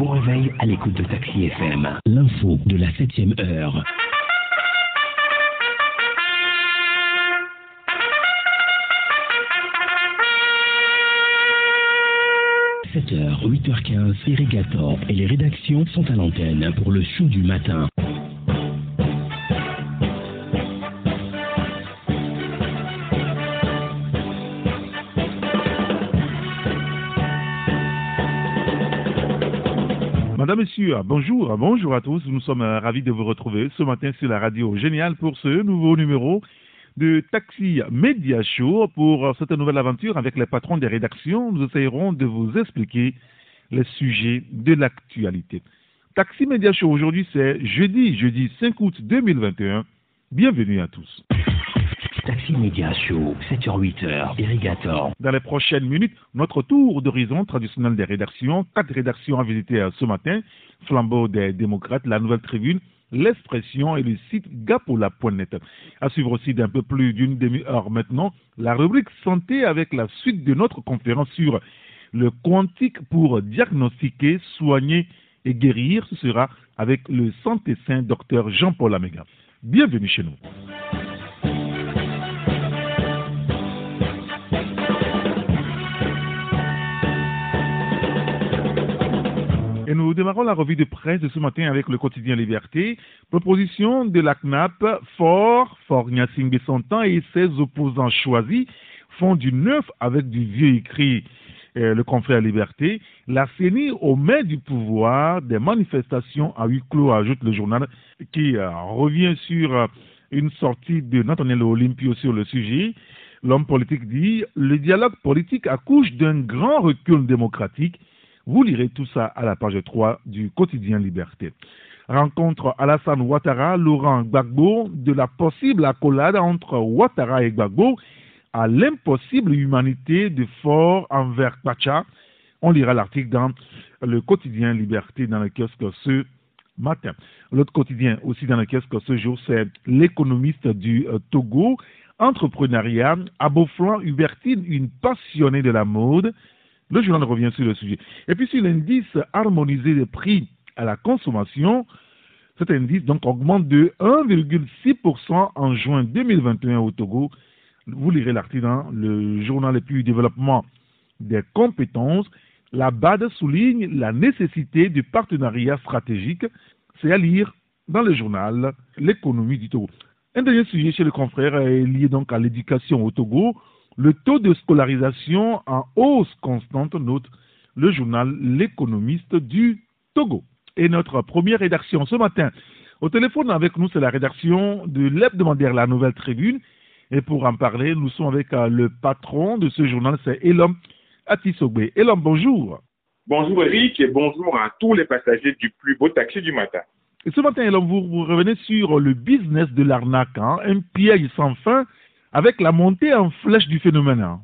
Bon réveil à l'écoute de Taxi FM. L'info de la 7ème heure. « 7h, 8h15, Irrigator et les rédactions sont à l'antenne pour le show du matin. Monsieur, bonjour, bonjour à tous. Nous sommes euh, ravis de vous retrouver ce matin sur la radio Génial pour ce nouveau numéro de Taxi Media Show. Pour euh, cette nouvelle aventure avec les patrons des rédactions, nous essayerons de vous expliquer les sujets de l'actualité. Taxi Media Show aujourd'hui, c'est jeudi, jeudi 5 août 2021. Bienvenue à tous. Taxi Media Show, 7h-8h, Irrigator. Dans les prochaines minutes, notre tour d'horizon traditionnel des rédactions. Quatre rédactions à visiter ce matin. Flambeau des démocrates, la nouvelle tribune, l'expression et le site gapola.net. À suivre aussi d'un peu plus d'une demi-heure maintenant, la rubrique santé avec la suite de notre conférence sur le quantique pour diagnostiquer, soigner et guérir. Ce sera avec le santé saint docteur Jean-Paul Améga. Bienvenue chez nous. Et nous démarrons la revue de presse de ce matin avec le quotidien Liberté. Proposition de la CNAP, Fort, Fort Nyasing Bessantan et ses opposants choisis font du neuf avec du vieux écrit. Le confrère Liberté, la CENI main du pouvoir des manifestations à huis clos, ajoute le journal, qui euh, revient sur euh, une sortie de Nathaniel Olympio sur le sujet. L'homme politique dit le dialogue politique accouche d'un grand recul démocratique vous lirez tout ça à la page 3 du quotidien Liberté. Rencontre Alassane Ouattara, Laurent Gbagbo, de la possible accolade entre Ouattara et Gbagbo à l'impossible humanité de fort envers Pacha. On lira l'article dans le quotidien Liberté dans le kiosque ce matin. L'autre quotidien aussi dans le kiosque ce jour, c'est l'économiste du euh, Togo, entrepreneuriat, à Hubertine, une passionnée de la mode, le journal revient sur le sujet. Et puis sur l'indice harmonisé des prix à la consommation, cet indice donc augmente de 1,6% en juin 2021 au Togo. Vous lirez l'article dans le journal et puis développement des compétences. La BAD souligne la nécessité du partenariat stratégique. C'est à lire dans le journal L'économie du Togo. Un dernier sujet chez le confrère est lié donc à l'éducation au Togo. Le taux de scolarisation en hausse constante, note le journal L'économiste du Togo. Et notre première rédaction ce matin, au téléphone avec nous, c'est la rédaction de l'hebdomadaire La Nouvelle Tribune. Et pour en parler, nous sommes avec euh, le patron de ce journal, c'est Elom Atisogbe. Elom, bonjour. Bonjour Eric et bonjour à tous les passagers du plus beau taxi du matin. Et ce matin, Elom, vous, revenez sur le business de l'arnaque, hein, un piège sans fin avec la montée en flèche du phénomène. Hein.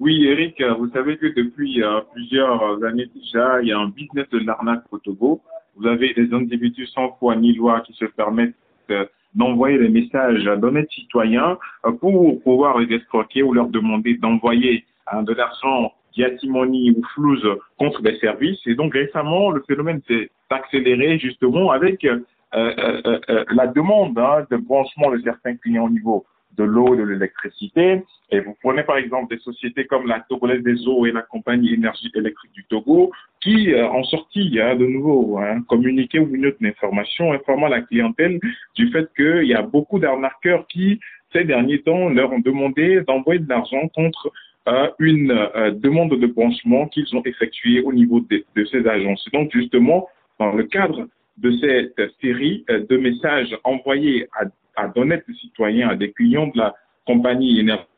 Oui, Eric, vous savez que depuis euh, plusieurs années déjà, il y a un business de l'arnaque au Togo. Vous avez des individus sans foi ni loi qui se permettent euh, d'envoyer des messages d'honnêtes citoyens euh, pour pouvoir les escroquer ou leur demander d'envoyer hein, de l'argent diatimonie ou flouze contre des services. Et donc récemment, le phénomène s'est accéléré justement avec la demande hein, de branchement de certains clients au niveau de l'eau, de l'électricité. Et vous prenez par exemple des sociétés comme la Togolaise des eaux et la compagnie énergie électrique du Togo qui euh, ont sorti hein, de nouveau hein, communiqué ou une autre information informant la clientèle du fait qu'il y a beaucoup d'arnaqueurs qui, ces derniers temps, leur ont demandé d'envoyer de l'argent contre euh, une euh, demande de branchement qu'ils ont effectuée au niveau de, de ces agences. Donc justement, dans le cadre de cette série de messages envoyés à à d'honnêtes citoyens, à des clients de la compagnie énergétique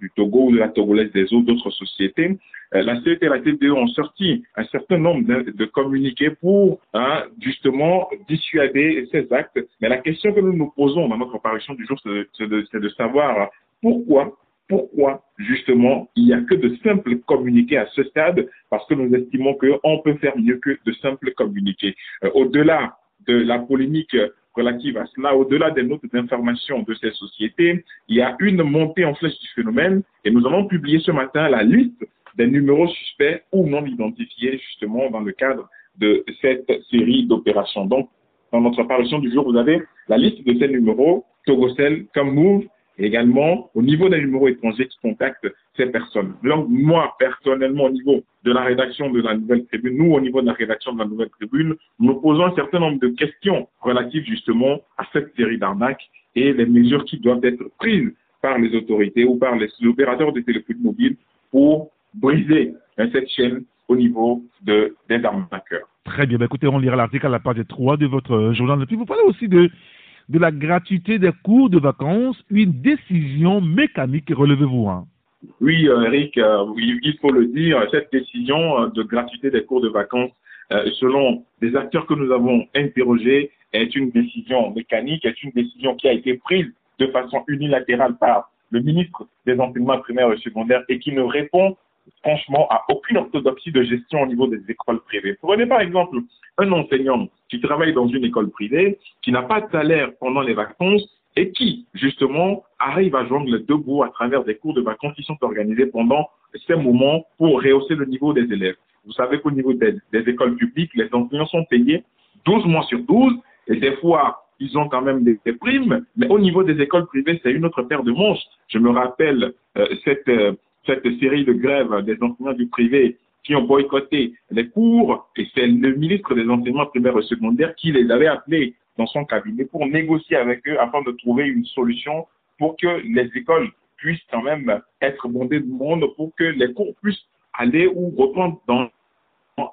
du Togo ou de la Togolaise des eaux, d'autres sociétés, euh, la CET et la TDE ont sorti un certain nombre de, communiqués pour hein, justement dissuader ces actes. Mais la question que nous nous posons dans notre apparition du jour, c'est de, savoir pourquoi pourquoi justement il n'y a que de simples communiqués à ce stade, parce que nous estimons qu'on peut faire mieux que de simples communiqués. Euh, au-delà de la polémique relative à cela, au-delà des notes d'information de ces sociétés, il y a une montée en flèche du phénomène et nous allons publier ce matin la liste des numéros suspects ou non identifiés justement dans le cadre de cette série d'opérations. Donc, dans notre apparition du jour, vous avez la liste de ces numéros, Togocel, Move, et également au niveau des numéros étrangers qui contactent ces personnes. Donc, moi, personnellement, au niveau de la rédaction de la Nouvelle Tribune, nous, au niveau de la rédaction de la Nouvelle Tribune, nous posons un certain nombre de questions relatives justement à cette série d'arnaques et les mesures qui doivent être prises par les autorités ou par les opérateurs de téléphonie mobile pour briser hein, cette chaîne au niveau de, des arnaqueurs. Très bien. Ben, écoutez, on lira l'article à la page 3 de votre journal. Et puis, vous parlez aussi de, de la gratuité des cours de vacances, une décision mécanique, relevez-vous. Hein. Oui, euh, Eric, euh, il faut le dire, cette décision euh, de gratuité des cours de vacances, selon les acteurs que nous avons interrogés, est une décision mécanique, est une décision qui a été prise de façon unilatérale par le ministre des enseignements primaires et secondaires et qui ne répond franchement à aucune orthodoxie de gestion au niveau des écoles privées. Prenez par exemple un enseignant qui travaille dans une école privée, qui n'a pas de salaire pendant les vacances et qui, justement, arrive à joindre les deux bouts à travers des cours de vacances qui sont organisés pendant ces moments pour rehausser le niveau des élèves. Vous savez qu'au niveau des, écoles publiques, les enseignants sont payés 12 mois sur 12 et des fois, ils ont quand même des, primes, mais au niveau des écoles privées, c'est une autre paire de manches. Je me rappelle euh, cette, euh, cette série de grèves des enseignants du privé qui ont boycotté les cours, et c'est le ministre des enseignements primaires et secondaires qui les avait appelés dans son cabinet pour négocier avec eux afin de trouver une solution pour que les écoles puissent quand même être bondées de monde, pour que les cours puissent aller ou reprendre dans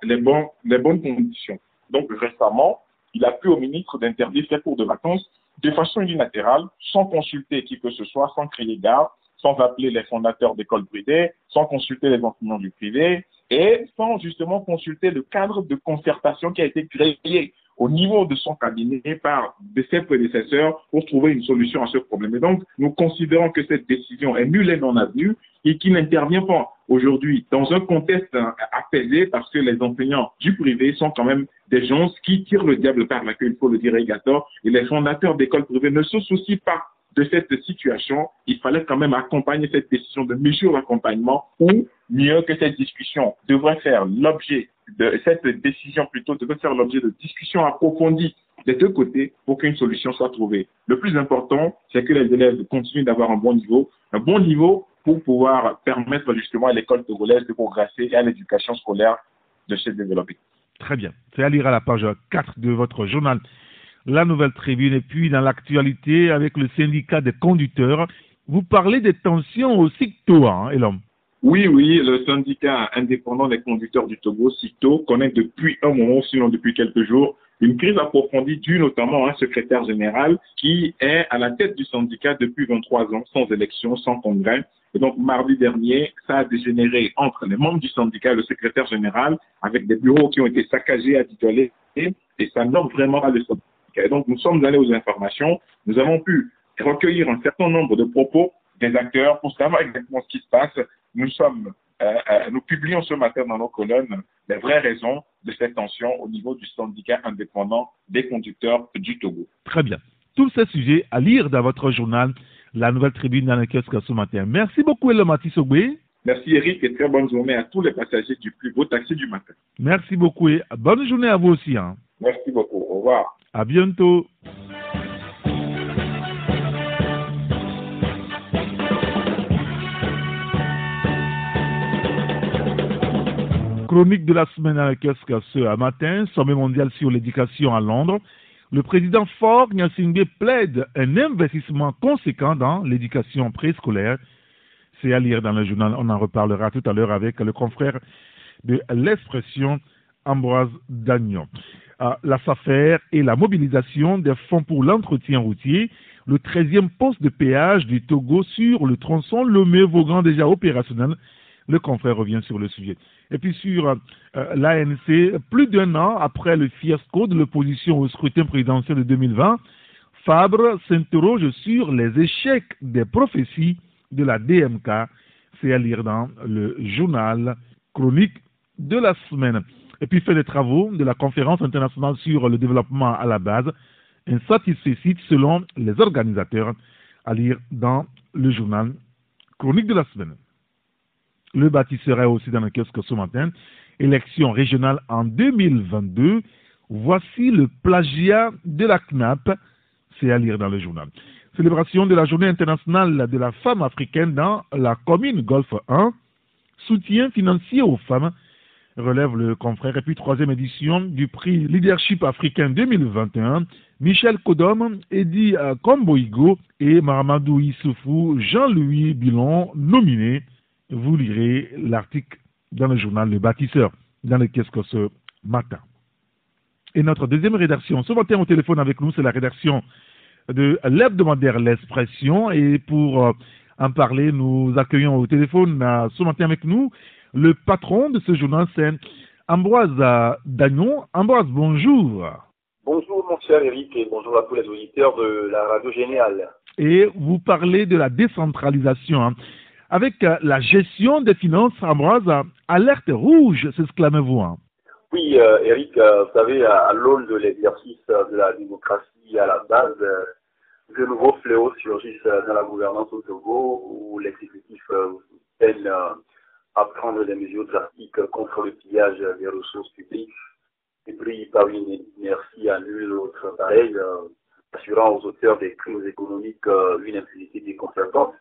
les, bonnes conditions. Donc récemment, il a plu au ministre d'interdire ces cours de vacances de façon unilatérale, sans consulter qui que ce soit, sans crier gare, sans appeler les fondateurs d'écoles privées, sans consulter les enseignants du privé et sans justement consulter le cadre de concertation qui a été créé au niveau de son cabinet par ses prédécesseurs pour trouver une solution à ce problème. Et donc, nous considérons que cette décision est nulle et non avenue et qui n'intervient pas aujourd'hui dans un contexte apaisé parce que les enseignants du privé sont quand même des gens qui tirent le diable par la queue, il faut le dire, Egator, et les fondateurs d'écoles privées ne se soucient pas de cette situation, il fallait quand même accompagner cette décision de mesure d'accompagnement ou mieux que cette discussion devrait faire l'objet de cette décision plutôt devrait faire l'objet de discussions approfondies des deux côtés pour qu'une solution soit trouvée. Le plus important, c'est que les élèves continuent d'avoir un bon niveau, un bon niveau pour pouvoir permettre justement à l'école togolaise de progresser et à l'éducation scolaire de se développer. Très bien. C'est à lire à la page 4 de votre journal La Nouvelle Tribune et puis dans l'actualité avec le syndicat des conducteurs. Vous parlez des tensions au SICTO, hein, et l'homme. Oui, oui, le syndicat indépendant des conducteurs du Togo, SICTO, connaît depuis un moment, sinon depuis quelques jours, une crise approfondie due notamment à un secrétaire général qui est à la tête du syndicat depuis 23 ans, sans élection, sans congrès. Et donc, mardi dernier, ça a dégénéré entre les membres du syndicat et le secrétaire général, avec des bureaux qui ont été saccagés, intitulés, et ça n'offre vraiment pas le syndicat. Et donc, nous sommes allés aux informations. Nous avons pu recueillir un certain nombre de propos des acteurs pour savoir exactement ce qui se passe. Nous sommes euh, euh, nous publions ce matin dans nos colonnes les vraies raisons de cette tension au niveau du syndicat indépendant des conducteurs du Togo. Très bien. Tous ces sujets à lire dans votre journal, La Nouvelle Tribune dans le kiosque ce matin. Merci beaucoup, Elomati Sogbe. Merci, Eric, et très bonne journée à tous les passagers du plus beau taxi du matin. Merci beaucoup et bonne journée à vous aussi. Hein. Merci beaucoup. Au revoir. À bientôt. Chronique de la semaine à kiosque ce matin, sommet mondial sur l'éducation à Londres. Le président Ford Nyasingbe plaide un investissement conséquent dans l'éducation préscolaire. C'est à lire dans le journal, on en reparlera tout à l'heure avec le confrère de l'expression Ambroise Dagnon. La SAFER et la mobilisation des fonds pour l'entretien routier, le 13e poste de péage du Togo sur le tronçon Lomé-Vaugran déjà opérationnel le confrère revient sur le sujet. Et puis sur euh, l'ANC, plus d'un an après le fiasco de l'opposition au scrutin présidentiel de 2020, Fabre s'interroge sur les échecs des prophéties de la DMK. C'est à lire dans le journal chronique de la semaine. Et puis fait des travaux de la conférence internationale sur le développement à la base, un selon les organisateurs, à lire dans le journal chronique de la semaine. Le bâtisseur est aussi dans le kiosque ce matin. élections régionales en 2022. Voici le plagiat de la CNAP. C'est à lire dans le journal. Célébration de la journée internationale de la femme africaine dans la commune Golfe 1. Soutien financier aux femmes relève le confrère. Et puis, troisième édition du prix Leadership africain 2021. Michel Kodom, Eddie Komboigo et Mahamadou Issoufou, Jean-Louis Bilon nominés. Vous lirez l'article dans le journal Le Bâtisseur, dans le kiosque ce matin. Et notre deuxième rédaction, ce matin au téléphone avec nous, c'est la rédaction de l'hebdomadaire L'Expression. Et pour en parler, nous accueillons au téléphone ce matin avec nous le patron de ce journal, c'est Ambroise Dagnon. Ambroise, bonjour. Bonjour mon cher Eric et bonjour à tous les auditeurs de la radio générale. Et vous parlez de la décentralisation. Hein. Avec la gestion des finances, Ambroise, alerte rouge, s'exclamez-vous. Hein. Oui, euh, Eric, euh, vous savez, à, l'aune de l'exercice de la démocratie à la base, euh, de nouveaux fléaux surgissent dans la gouvernance au Togo où l'exécutif peine à prendre des mesures drastiques contre le pillage des ressources publiques et puis par une inertie à nul autre pareil, euh, assurant aux auteurs des crimes économiques euh, une impunité déconcertante.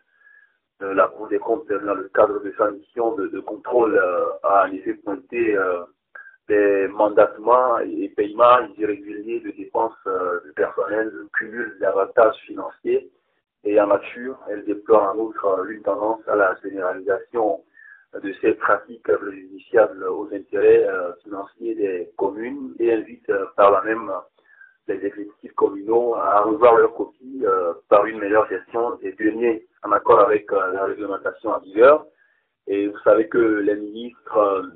Euh, la Cour des comptes, dans le cadre de sa mission de, contrôle, a en effet pointé des mandatements et paiements irréguliers de dépenses de personnel, le cumul d'avantages financiers et en nature, elle déplore en outre une tendance à la généralisation de ces pratiques préjudiciables aux intérêts euh, financiers des communes et invite euh, par là même les exécutifs communaux à revoir leurs copies euh, par une meilleure gestion des deniers en accord avec la réglementation en vigueur. Et vous savez que les ministres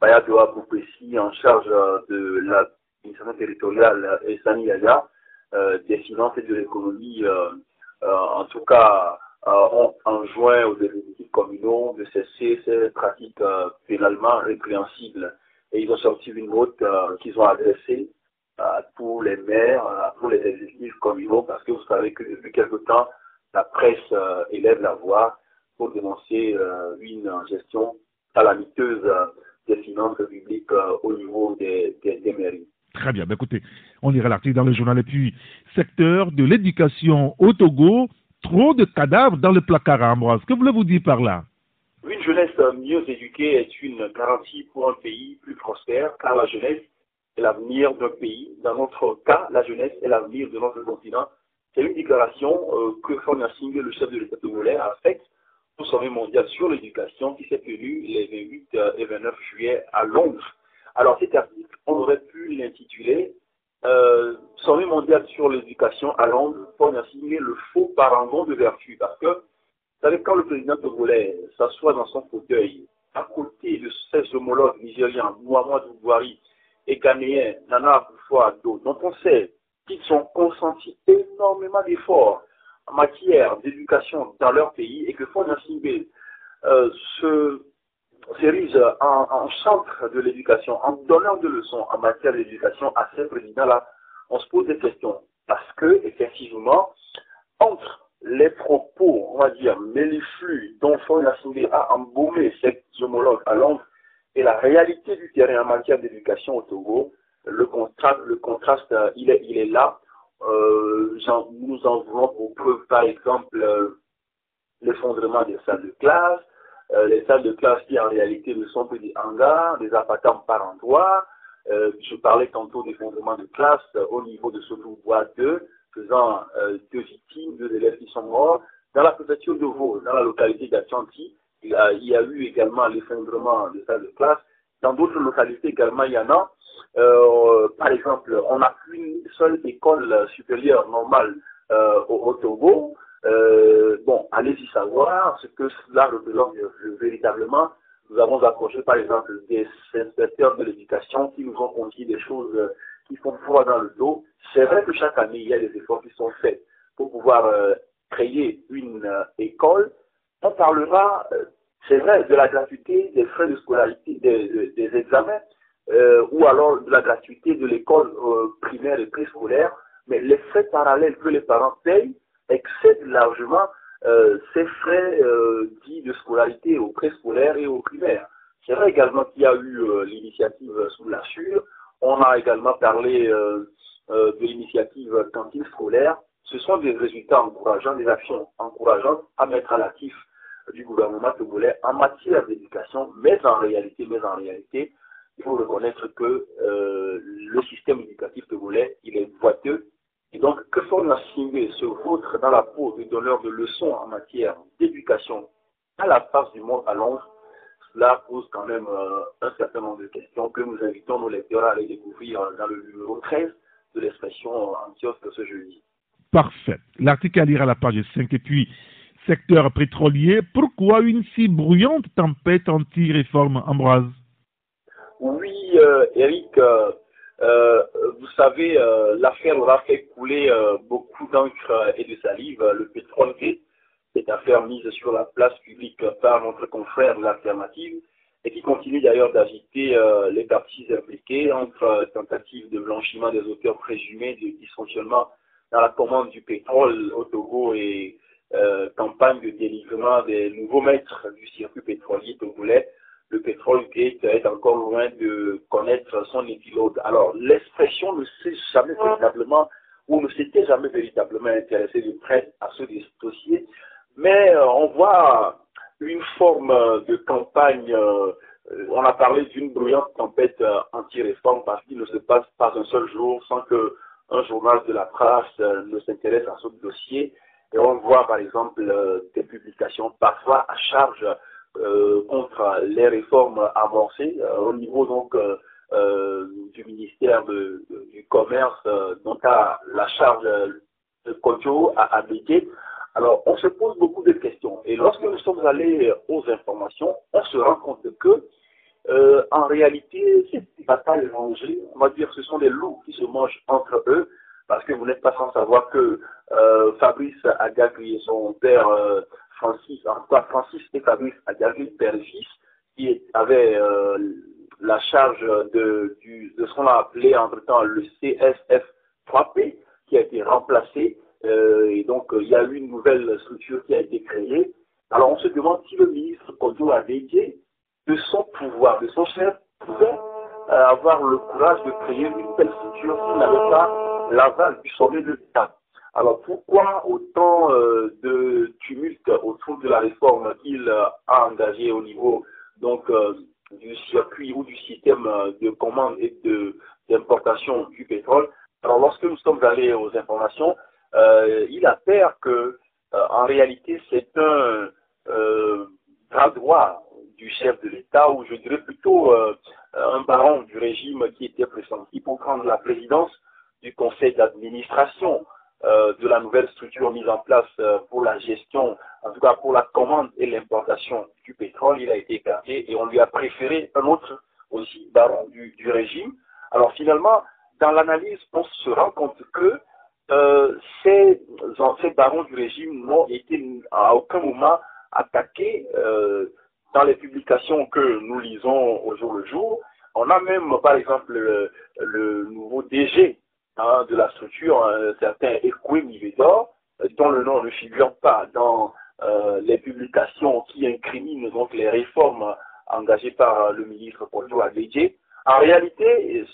Bayadoa Boupessi en charge de l'administration territoriale et Sani des finances et de l'économie, en tout cas ont enjoint aux exécutifs communaux de cesser ces pratiques euh, pénalement répréhensibles. Et ils ont sorti une note euh, qu'ils ont adressée à tous les maires, à tous les exécutifs communaux, parce que vous savez que depuis quelque temps, la presse euh, élève la voix pour dénoncer une gestion calamiteuse des finances publiques au niveau des, des, mairies. Très bien. Ben, écoutez, on ira l'article dans le journal. Et puis, secteur de l'éducation au Togo, trop de cadavres dans le placard à Ambroise. Que voulez-vous dire par là? Une jeunesse mieux éduquée est une garantie pour un pays plus prospère, car la jeunesse est l'avenir d'un pays. Dans notre cas, la jeunesse est l'avenir de notre continent. C'est une déclaration euh, que Singh, le chef de l'État togolais, a faite au sommet mondial sur l'éducation qui s'est tenu les 28 euh, et 29 juillet à Londres. Alors cet article, on aurait pu l'intituler euh, sommet mondial sur l'éducation à Londres pour signer le faux parangon de vertu. Parce que, vous savez, quand le président togolais s'assoit dans son fauteuil, à côté de ses homologues nigériens, Mohamed Bouhari et ghanéens, Nana Akufo-Addo, dont on sait qu'ils ont consenti énormément d'efforts en matière d'éducation dans leur pays et que Fona euh, se s'érige en, en, centre de l'éducation, en donnant des leçons en matière d'éducation à ces présidents-là, on se pose des questions. Parce que, effectivement, entre les propos, on va dire, flux dont Assemblée a embaumé ses homologues à Londres et la réalité du terrain en matière d'éducation au Togo, le contraste, le contraste il, est, il est là. Euh, nous en voulons pour preuve, par exemple, euh, l'effondrement des salles de classe, euh, les salles de classe qui en réalité ne sont que des hangars, des appartements par endroit. Euh, je parlais tantôt d'effondrement de classe euh, au niveau de Bois 2, faisant deux victimes, deux élèves qui sont morts. Dans la préfecture de Vaud, dans la localité d'Achanti, il, il, y a eu également l'effondrement des salles de classe. Dans d'autres localités également, il y en a. par exemple, on n'a qu'une seule école supérieure normale au, au Togo. Euh, bon, allez-y savoir ce que cela représente véritablement. Nous avons approché, par exemple, des inspecteurs de l'éducation qui nous ont confié des choses euh, qui font froid dans le dos. C'est vrai que chaque année, il y a des efforts qui sont faits pour pouvoir euh, créer une école. On parlera, c'est vrai, de la gratuité des frais de scolarité, des, des examens, ou alors de la gratuité de l'école primaire et préscolaire, mais les frais parallèles que les parents payent excède largement euh, ces frais euh, dits de scolarité au préscolaire et au primaire. C'est vrai également qu'il y a eu l'initiative sous la Sûre. On a également parlé de l'initiative cantine scolaire. Ce sont des résultats encourageants, des actions encourageantes à mettre à l'actif du gouvernement togolais en matière d'éducation, mais en réalité, mais en réalité, il faut reconnaître que le système éducatif togolais, il est boiteux la Singé se vautre dans la peau de donneur de leçons en matière d'éducation à la face du monde à Londres, cela pose quand même euh, un certain nombre de questions que nous invitons nos lecteurs à aller découvrir dans le numéro 13 de l'expression en kiosque ce jeudi. Parfait. L'article à lire à la page 5 et puis secteur pétrolier. Pourquoi une si bruyante tempête anti-réforme Ambroise? Oui, euh, Eric, euh, euh, vous savez, euh, l'affaire aura fait couler euh, beaucoup d'encre et de salive. Le pétrole est cette affaire mise sur la place publique par notre confrère l'alternative et qui continue d'ailleurs d'agiter les parties impliquées entre tentatives de blanchiment des auteurs présumés de dysfonctionnement dans la commande du pétrole au Togo et campagne de délivrement des nouveaux maîtres du circuit pétrolier togolais le pétrole gate est encore loin de connaître son épilogue. Alors, l'expression ne s'est jamais véritablement, ou ne s'était jamais véritablement intéressé de près à ce dossier, mais euh, on voit une forme de campagne, euh, on a parlé d'une bruyante tempête euh, anti-réforme parce qu'il ne se passe pas un seul jour sans que un journal de la presse ne s'intéresse à ce dossier. Et on voit par exemple des publications parfois à charge euh, contre les réformes amorcées euh, au niveau donc euh, du ministère du commerce dont a la charge de Kodjo à appliquer. Alors, on se pose beaucoup de questions. Et lorsque nous sommes allés aux informations, on se rend compte que, en réalité, cette bataille rangée, on va dire, ce sont des loups qui se mangent entre eux, parce que vous n'êtes pas sans savoir que Fabrice Agagri et son père Francis, en tout cas Francis et fils, qui avait euh, la charge de, ce qu'on a appelé entre-temps le CSF 3P, qui a été remplacé. Euh, et donc, il y a eu une nouvelle structure qui a été créée. Alors, on se demande si le ministre Kodo a dédié de son pouvoir, de son chef, pouvait euh, avoir le courage de créer une telle structure s'il n'avait pas l'aval du sommet de l'État. Alors pourquoi autant euh, de tumulte autour de la réforme qu'il a engagée au niveau donc euh, du circuit ou du système de commande et de d'importation du pétrole? Alors lorsque nous sommes allés aux informations, euh, il a peur que en réalité c'est un bras droit du chef de l'État ou je dirais plutôt un baron du régime qui était pressenti pour prendre la présidence du conseil d'administration euh, de la nouvelle structure mise en place euh, pour la gestion, en tout cas pour la commande et l'importation du pétrole, il a été écarté et on lui a préféré un autre aussi baron du, régime. Alors finalement, dans l'analyse, on se rend compte que euh, ces, ces, barons du régime n'ont été à aucun moment attaqués dans les publications que nous lisons au jour le jour. On a même, par exemple, le nouveau DG Hein, de la structure, un certain Ekwem Ivedor, dont le nom ne figure pas dans euh, les publications qui incriminent donc les réformes engagées par le ministre Kodjo Adedje. En réalité,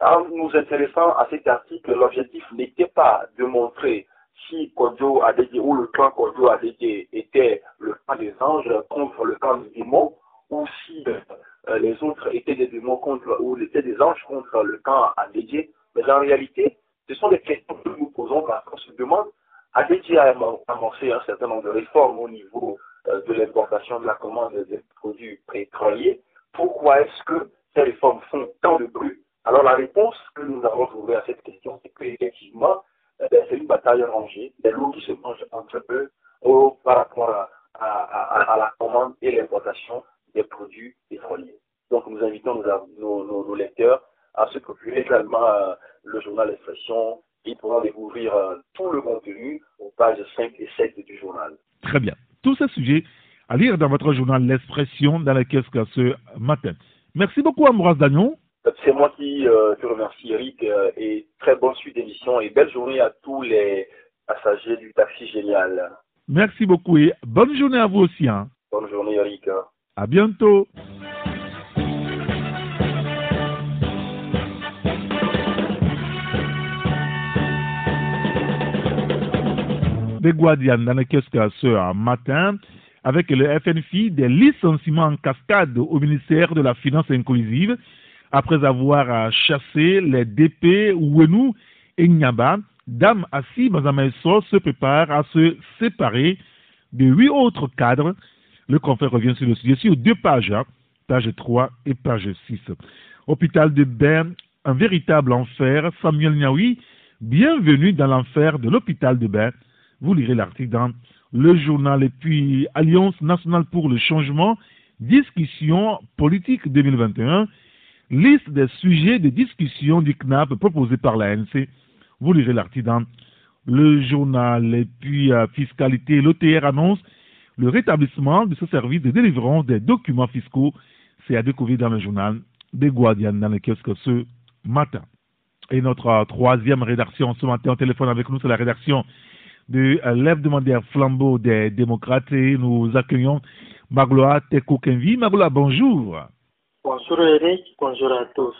en nous intéressant à cet article, l'objectif n'était pas de montrer si Kodjo Adedje ou le clan Kodjo Adedje était le camp des anges contre le camp des démons, ou si euh, les autres étaient des démons contre, ou étaient des anges contre le camp Adedje. Mais en réalité, ce sont des questions que nous posons parce qu'on se demande, a déjà amorcé un certain nombre de réformes au niveau euh, de l'importation de la commande des produits pétroliers. Pourquoi est-ce que ces réformes font tant de bruit? Alors la réponse que nous avons trouvée à cette question, c'est qu'effectivement, euh, ben, c'est une bataille rangée, des loups qui se mangent entre eux par rapport à, la commande et l'importation des produits pétroliers. Donc nous invitons nos lecteurs à se procurer également euh, le journal Expression. Ils pourront découvrir euh, tout le contenu aux pages 5 et 7 du journal. Très bien. Tous ces sujets à lire dans votre journal L'Expression dans la caisse ce matin. Merci beaucoup Ambroise Dagnon. C'est moi qui euh, te remercie Eric et très bonne suite d'émission et belle journée à tous les passagers du taxi génial. Merci beaucoup et bonne journée à vous aussi. Hein. Bonne journée Eric. À bientôt. Des Guardian dans le kiosque ce matin avec le FNFI des licenciements en cascade au ministère de la Finance inclusive après avoir chassé les DP Ouenou et Nyaba. Dame Assi Mazamaeso se prépare à se séparer de huit autres cadres. Le confrère revient sur le sujet sur deux pages, hein, page 3 et page 6. Hôpital de Berne, un véritable enfer. Samuel Niaoui, bienvenue dans l'enfer de l'hôpital de Berne. Vous lirez l'article dans le journal et puis Alliance nationale pour le changement, discussion politique 2021, liste des sujets de discussion du CNAP proposé par l'ANC. Vous lirez l'article dans le journal et puis euh, fiscalité. L'OTR annonce le rétablissement de ce service de délivrance des documents fiscaux. C'est à découvrir dans le journal des Guardians dans le kiosque ce matin. Et notre troisième rédaction ce matin au téléphone avec nous, c'est la rédaction de euh, l'hebdomadaire flambeau des démocrates et nous accueillons Magloa Teko-Kenvi. Magloa, bonjour. Bonjour Eric, bonjour à tous.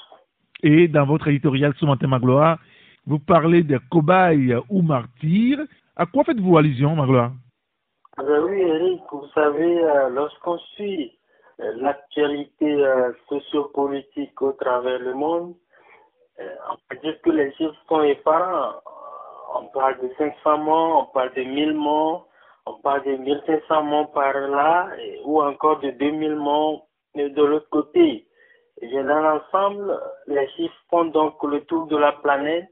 Et dans votre éditorial ce matin, Magloa, vous parlez des cobayes ou martyrs. À quoi faites-vous allusion, Magloa? Euh, Oui, Eric, vous savez, euh, lorsqu'on suit l'actualité sociopolitique au travers le monde, on peut dire que les chiffres sont effarants on parle de 500 morts, on parle de 1000 morts, on parle de 1500 morts par là, ou encore de 2000 morts de l'autre côté. Et dans l'ensemble, les chiffres font donc le tour de la planète,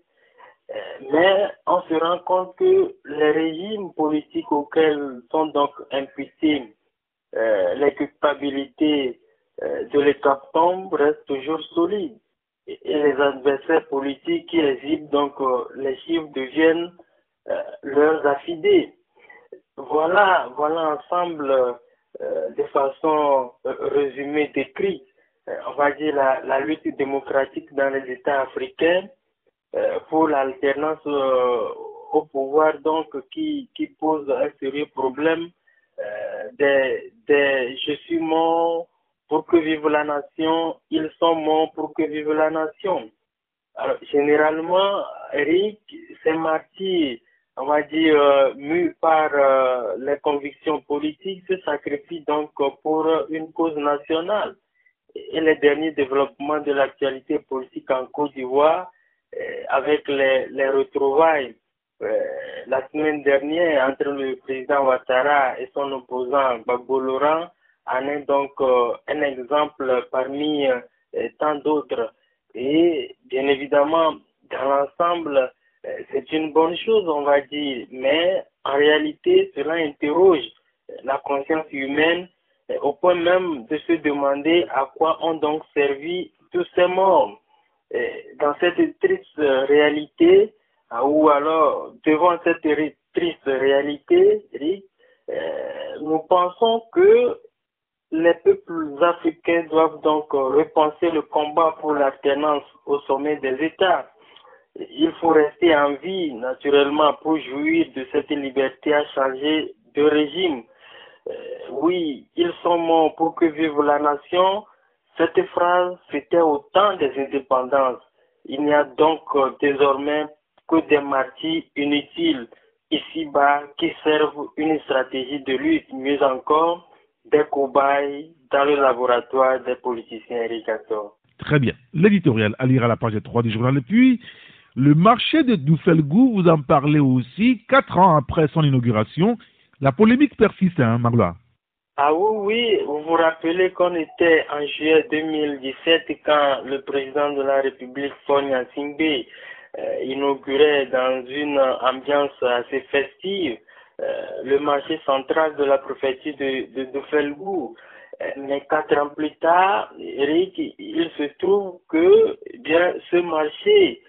euh, mais on se rend compte que les régimes politiques auxquels sont donc imputés euh, les culpabilités euh, de l'État tombe restent toujours solides et, les adversaires politiques qui exhibent donc euh, les chiffres deviennent euh, leurs affidés. Voilà, voilà ensemble euh, de façon résumée décrite, on va dire la, la, lutte démocratique dans les États africains pour l'alternance au pouvoir donc qui, qui pose un sérieux problème des, des je suis mort pour que vive la nation, ils sont morts pour que vive la nation. Alors, généralement, Eric, ces martyrs, on va dire, euh, mus par euh, les convictions politiques, se sacrifient donc pour une cause nationale. Et les derniers développements de l'actualité politique en Côte d'Ivoire, euh, avec les, les retrouvailles la semaine dernière entre le président Ouattara et son opposant Gbagbo Laurent, en est donc euh, un exemple parmi euh, tant d'autres. Et bien évidemment, dans l'ensemble, euh, c'est une bonne chose, on va dire, mais en réalité, cela interroge la conscience humaine au point même de se demander à quoi ont donc servi tous ces morts. Dans cette triste réalité, ou alors devant cette triste réalité, nous pensons que les peuples africains doivent donc repenser le combat pour l'alternance au sommet des États. Il faut rester en vie, naturellement, pour jouir de cette liberté à changer de régime. Euh, oui, ils sont morts pour que vive la nation. Cette phrase, c'était au temps des indépendances. Il n'y a donc euh, désormais que des martyrs inutiles ici-bas qui servent une stratégie de lutte. Mieux encore, des cobayes dans le laboratoire des politiciens irrigateurs. Très bien. L'éditorial à lire à la page 3 du journal. Et puis, le marché de Doufelgou, vous en parlez aussi, quatre ans après son inauguration. La polémique persiste, hein, ah oui, oui, vous vous rappelez qu'on était en juillet 2017 quand le président de la République, Fonia Singbe, euh, inaugurait dans une ambiance assez festive le marché central de la prophétie de, de. Euh, mais quatre ans plus tard, Eric, il se trouve que eh bien ce marché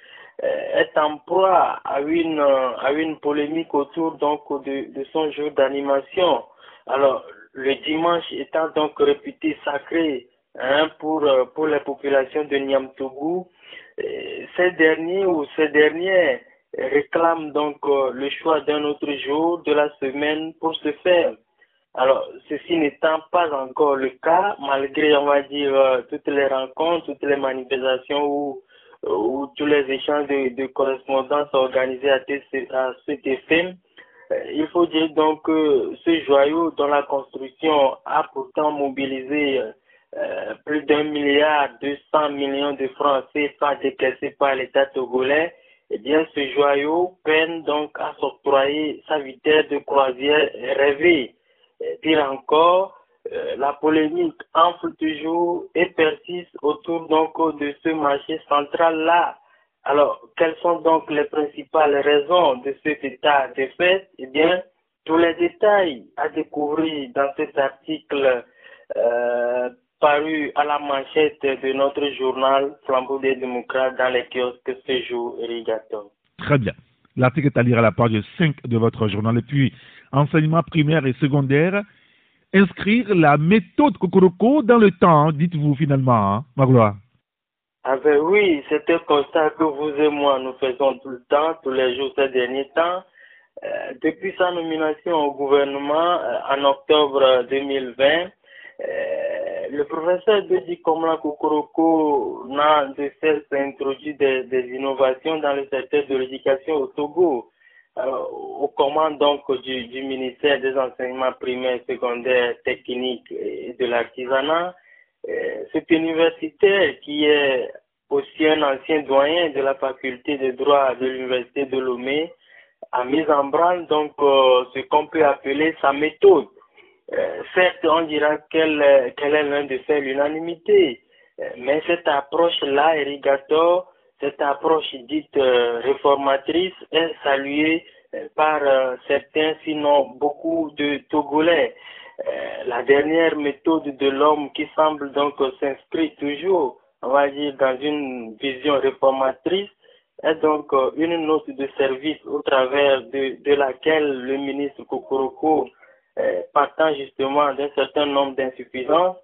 euh, est en proie à une à une polémique autour donc de, son jour d'animation. Alors le dimanche étant donc réputé sacré hein, pour pour la population de Niamtougou, ces derniers ou ces dernières réclame donc euh, le choix d'un autre jour de la semaine pour ce faire. Alors, ceci n'étant pas encore le cas, malgré, on va dire, euh, toutes les rencontres, toutes les manifestations ou, ou tous les échanges de, de correspondance organisés à, cet effet, euh, il faut dire donc que ce joyau dont la construction a pourtant mobilisé plus d'un milliard deux cents millions de francs CFA décaissés par l'État togolais, eh bien ce joyau peine donc à s'octroyer sa vitesse de croisière rêvée. Pire encore, euh, la polémique enfle toujours et persiste autour donc de ce marché central-là. Alors, quelles sont donc les principales raisons de cet état de fait? Eh bien, tous les détails à découvrir dans cet article euh, paru à la manchette de notre journal Flambeau des démocrates dans les kiosques ce jour, Rigaton. Très bien. L'article est à lire à la page 5 de votre journal. Et puis, enseignement primaire et secondaire, inscrire la méthode Kokoroko dans le temps, dites-vous finalement, hein, Magloire. Ah ben oui, c'est un constat que vous et moi nous faisons tout le temps, tous les jours ces derniers temps. Euh, depuis sa nomination au gouvernement euh, en octobre 2020, euh, le professeur Deji Komla Kokoroko n'a de cesse d'introduire des, des, innovations dans le secteur de l'éducation au Togo. Alors, aux commandes donc du, du, ministère des enseignements primaires, secondaires, techniques et de l'artisanat, euh, cet universitaire qui est aussi un ancien doyen de la faculté de droit de l'université de Lomé a mis en branle donc euh, ce qu'on peut appeler sa méthode. Euh, certes, on dira qu'elle qu'elle est loin de faire l'unanimité, mais cette approche-là, Erigato, cette approche dite réformatrice est saluée par certains, sinon beaucoup de Togolais. Euh, la dernière méthode de l'homme qui semble donc s'inscrire toujours, on va dire, dans une vision réformatrice, est donc euh, une note de service au travers de, de laquelle le ministre Kokoroko, euh, partant justement d'un certain nombre d'insuffisances,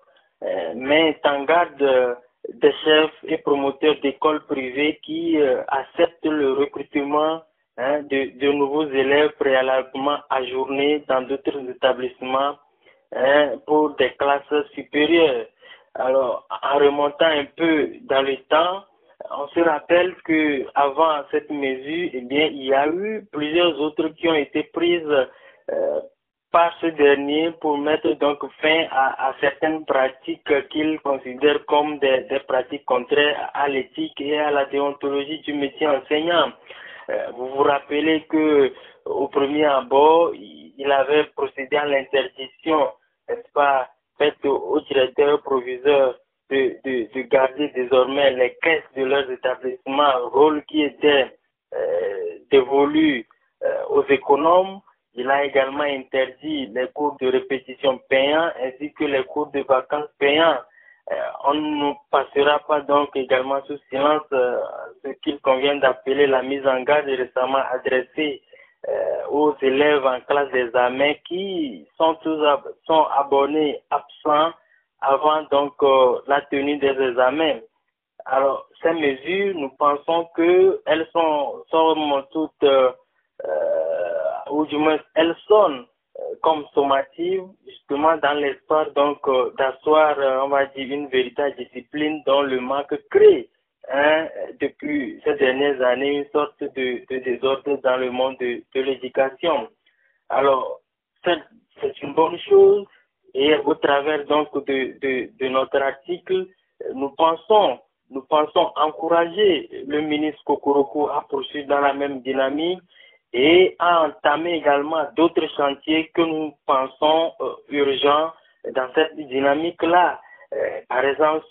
euh, met en garde des chefs et promoteurs d'écoles privées qui acceptent le recrutement hein, de, nouveaux élèves préalablement ajournés dans d'autres établissements hein, pour des classes supérieures. Alors, en remontant un peu dans le temps, on se rappelle que avant cette mesure, eh bien, il y a eu plusieurs autres qui ont été prises euh, par ce dernier pour mettre donc fin à, certaines pratiques qu'il considère comme des, pratiques contraires à l'éthique et à la déontologie du métier enseignant. Euh, vous vous rappelez que au premier abord, il avait procédé à l'interdiction n'est-ce pas, faite aux directeurs proviseurs de, de, de, garder désormais les caisses de leurs établissements, rôle qui était euh, dévolu euh, aux économes. Il a également interdit les cours de répétition payants ainsi que les cours de vacances payants. Euh, on ne passera pas donc également sous silence euh, ce qu'il convient d'appeler la mise en garde récemment adressée euh, aux élèves en classe d'examen qui sont tous sont abonnés absents avant donc la tenue des examens. Alors ces mesures, nous pensons que elles sont, sont toutes ou du moins elles sonnent comme sommatives justement dans l'espoir donc d'asseoir on va dire une véritable discipline dont le manque crée hein, depuis ces dernières années une sorte de, de désordre dans le monde de, de l'éducation. Alors, c'est une bonne chose et au travers donc de, de, de, notre article, nous pensons, nous pensons encourager le ministre Kokoroko à poursuivre dans la même dynamique et à entamer également d'autres chantiers que nous pensons euh, urgents dans cette dynamique-là. Euh, par exemple,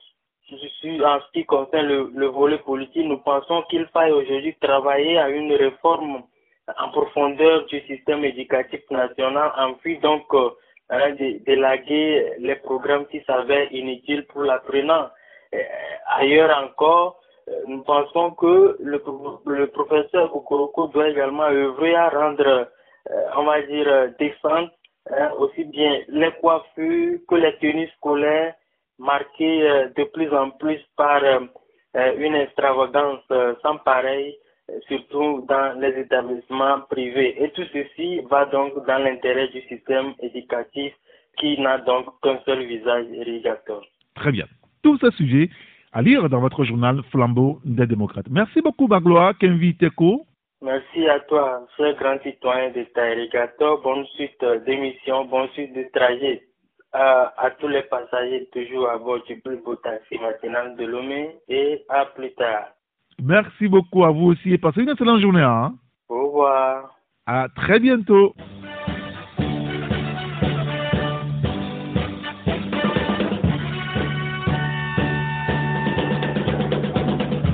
en ce qui concerne le, le volet politique, nous pensons qu'il faille aujourd'hui travailler à une réforme en profondeur du système éducatif national en vue donc euh, hein, d'élaguer les programmes qui s'avèrent inutiles pour l'apprenant. Euh, ailleurs encore, nous pensons que le, professeur Kokoroko doit également œuvrer à rendre, euh, on va dire, décentes hein, aussi bien les coiffures que les tenues scolaires marqué euh, de plus en plus par euh, euh, une extravagance sans pareil surtout dans les établissements privés. Et tout ceci va donc dans l'intérêt du système éducatif qui n'a donc qu'un seul visage irrigateur. Très bien. Tous ces sujets à lire dans votre journal Flambeau des démocrates. Merci beaucoup, Bagloa, Kenvi Teko. Merci à toi, cher grand citoyen d'État irrigateur. Bonne suite d'émission, bonne suite de trajet. À, à, tous les passagers toujours à bord du plus beau taxi matinal de Lomé et à plus tard. Merci beaucoup à vous aussi et passez une excellente journée. Hein? Au revoir. À très bientôt.